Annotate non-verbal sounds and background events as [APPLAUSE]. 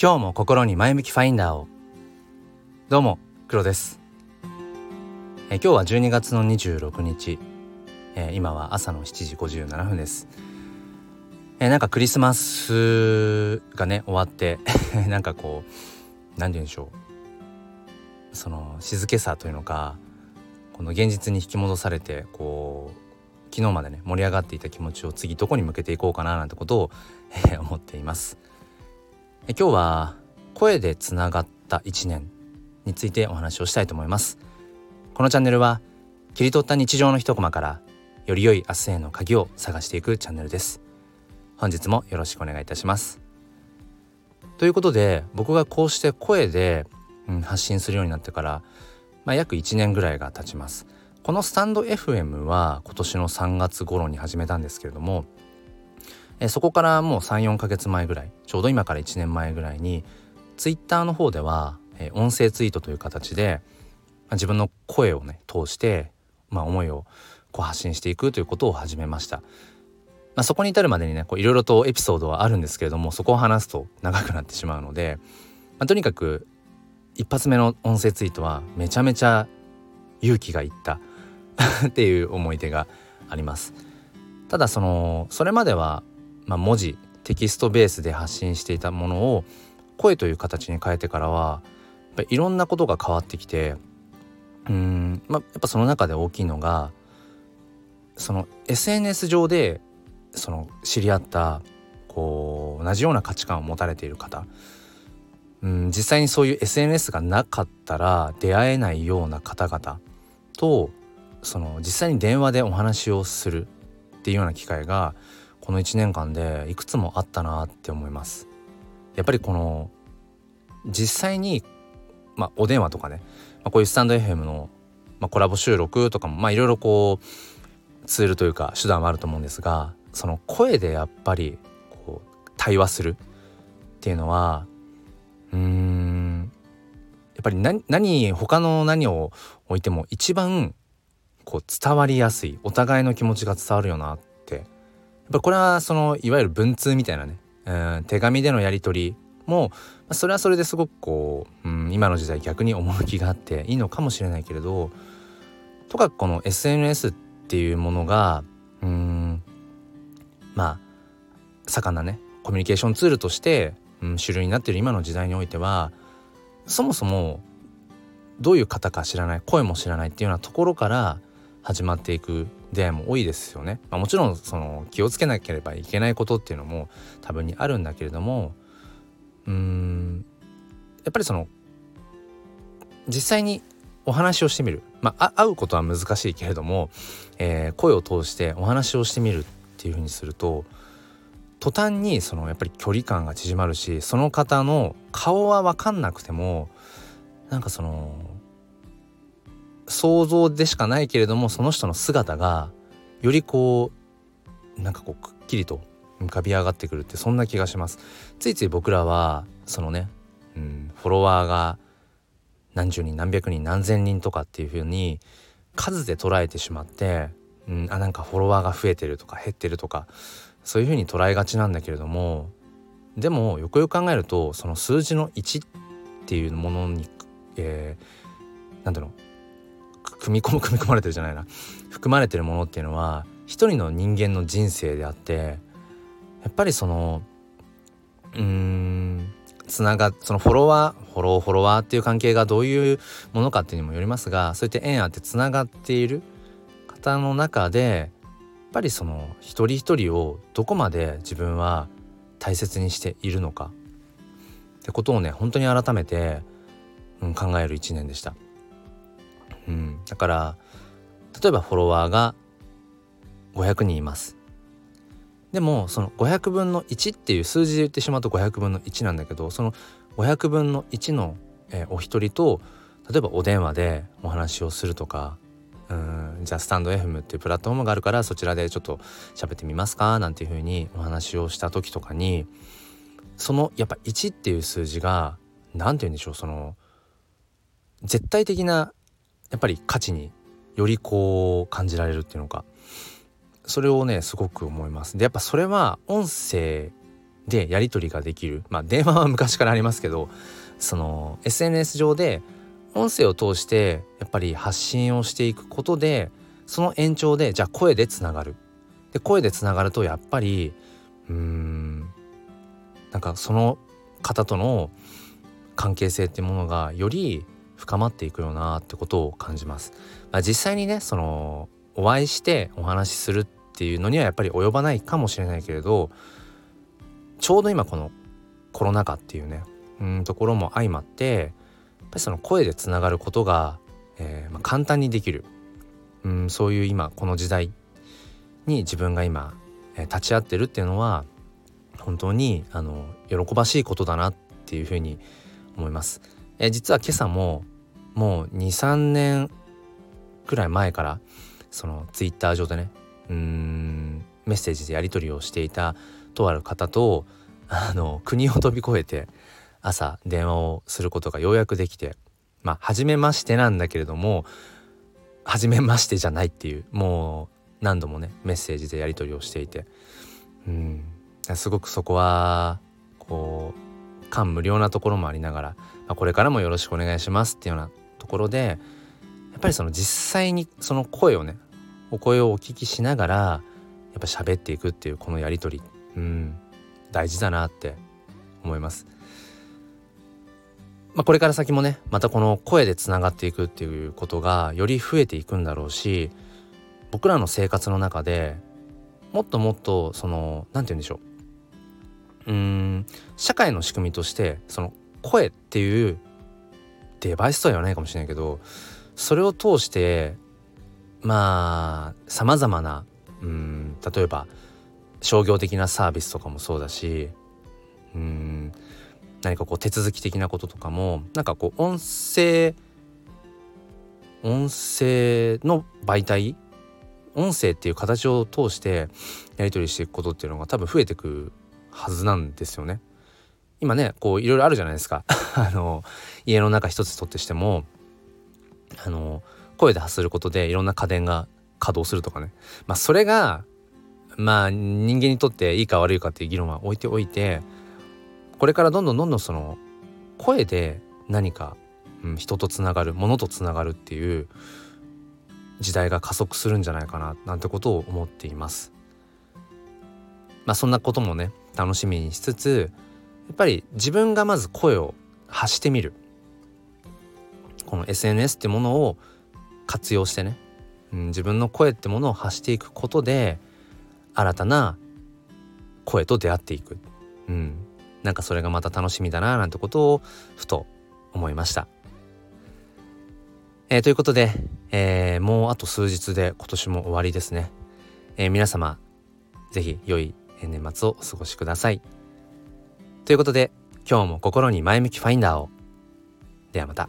今日も心に前向きファインダーを。どうも黒です。え今日は12月の26日、え今は朝の7時57分です。えなんかクリスマスがね終わって [LAUGHS] なんかこう何て言うんでしょう。その静けさというのかこの現実に引き戻されてこう昨日までね盛り上がっていた気持ちを次どこに向けていこうかななんてことを、え思っています。今日は声でつながった1年についてお話をしたいと思います。このチャンネルは切り取った日常の一コマからより良い明日への鍵を探していくチャンネルです。本日もよろしくお願いいたします。ということで僕がこうして声で、うん、発信するようになってから、まあ、約1年ぐらいが経ちます。このスタンド FM は今年の3月頃に始めたんですけれどもえそこからもう34ヶ月前ぐらいちょうど今から1年前ぐらいにツイッターの方では、え音声ツイートという形で、ま、自分の声をね通して、まあ、思いをこう発信していくということを始めました。まあ、そこに至るまでにねいろいろとエピソードはあるんですけれどもそこを話すと長くなってしまうので、まあ、とにかく一発目の音声ツイートはめちゃめちゃ勇気がいった [LAUGHS] っていう思い出があります。ただそのそれまではまあ、文字テキストベースで発信していたものを声という形に変えてからはやっぱいろんなことが変わってきてうん、まあ、やっぱその中で大きいのがその SNS 上でその知り合ったこう同じような価値観を持たれている方うん実際にそういう SNS がなかったら出会えないような方々とその実際に電話でお話をするっていうような機会がこの1年間でいくつもあったなって思います。やっぱりこの実際にまあお電話とかね、まあ、こういうスタンド FM の、まあ、コラボ収録とかもまあいろいろこうツールというか手段はあると思うんですがその声でやっぱりこう対話するっていうのはうーんやっぱり何何他の何を置いても一番こう伝わりやすいお互いの気持ちが伝わるよなっぱこれはそのいわゆる文通みたいなね、うん、手紙でのやり取りもそれはそれですごくこう、うん、今の時代逆に趣があっていいのかもしれないけれどとかこの SNS っていうものがうんまあ盛んなねコミュニケーションツールとして、うん、主流になっている今の時代においてはそもそもどういう方か知らない声も知らないっていうようなところから始まっていく出会いも多いですよね。まあ、もちろんその気をつけなければいけないことっていうのも多分にあるんだけれどもうーんやっぱりその実際にお話をしてみる、まあ、会うことは難しいけれども、えー、声を通してお話をしてみるっていうふうにすると途端にそのやっぱり距離感が縮まるしその方の顔は分かんなくてもなんかその想像でしかないけれどもその人の姿がよりこうなんかこうくっきりと浮かび上がってくるってそんな気がします。ついつい僕らはそのね、うん、フォロワーが何十人何百人何千人とかっていう風に数で捉えてしまって、うん、あなんかフォロワーが増えてるとか減ってるとかそういう風に捉えがちなんだけれどもでもよくよく考えるとその数字の1っていうものに、えー、なんだろう組み込む組み込まれてるじゃないな含まれてるものっていうのは一人の人間の人生であってやっぱりそのうんつながそのフォロワーフォローフォロワーっていう関係がどういうものかっていうにもよりますがそういった縁あってつながっている方の中でやっぱりその一人一人をどこまで自分は大切にしているのかってことをね本当に改めて、うん、考える一年でした。うん、だから例えばフォロワーが500人います。でもその500分の1っていう数字で言ってしまうと500分の1なんだけどその500分の1の、えー、お一人と例えばお電話でお話をするとかうんじゃあスタンド FM っていうプラットフォームがあるからそちらでちょっと喋ってみますかなんていうふうにお話をした時とかにそのやっぱ1っていう数字が何て言うんでしょうその絶対的なやっぱり価値によりこう感じられるっていうのか。それをねすごく思います。でやっぱそれは音声でやり取りができる。まあ電話は昔からありますけどその SNS 上で音声を通してやっぱり発信をしていくことでその延長でじゃあ声でつながる。で声でつながるとやっぱりうーんなんかその方との関係性っていうものがより深まっていくよなってことを感じます。まあ、実際にねそのお会いしてお話しするっていうのにはやっぱり及ばないかもしれないけれどちょうど今このコロナ禍っていうねうんところも相まってやっぱりその声でつながることが、えー、まあ、簡単にできるうんそういう今この時代に自分が今、えー、立ち会ってるっていうのは本当にあの喜ばしいことだなっていうふうに思います。え、実は今朝ももう23年くらい前からそのツイッター上でねうんメッセージでやり取りをしていたとある方とあの国を飛び越えて朝電話をすることがようやくできてまあ初めましてなんだけれども初めましてじゃないっていうもう何度もねメッセージでやり取りをしていてうんすごくそこはこう感無量なところもありながら、ま、これからもよろしくお願いしますっていうようなところでやっぱりその実際にその声をねお声をお聞きしながらやっぱ喋っていくっていうこのやり取りうん大事だなって思います。まあ、これから先もねまたこの声でつながっていくっていうことがより増えていくんだろうし僕らの生活の中でもっともっとその何て言うんでしょううん。社会の仕組みとしてその声っていうデバイスとは言わないかもしれないけどそれを通してまあさまざまなうん例えば商業的なサービスとかもそうだしうん何かこう手続き的なこととかもなんかこう音声音声の媒体音声っていう形を通してやり取りしていくことっていうのが多分増えてくはずなんですよね。今ねこういろいろあるじゃないですか [LAUGHS] あの家の中一つとってしてもあの声で発することでいろんな家電が稼働するとかねまあそれがまあ人間にとっていいか悪いかっていう議論は置いておいてこれからどんどんどんどんその声で何か、うん、人とつながるものとつながるっていう時代が加速するんじゃないかななんてことを思っています。まあそんなこともね楽しみにしつつやっぱり自分がまず声を発してみるこの SNS ってものを活用してね、うん、自分の声ってものを発していくことで新たな声と出会っていく、うん、なんかそれがまた楽しみだななんてことをふと思いました。えー、ということで、えー、もうあと数日で今年も終わりですね。えー、皆様是非良い年末をお過ごしください。ということで今日も心に前向きファインダーを。ではまた。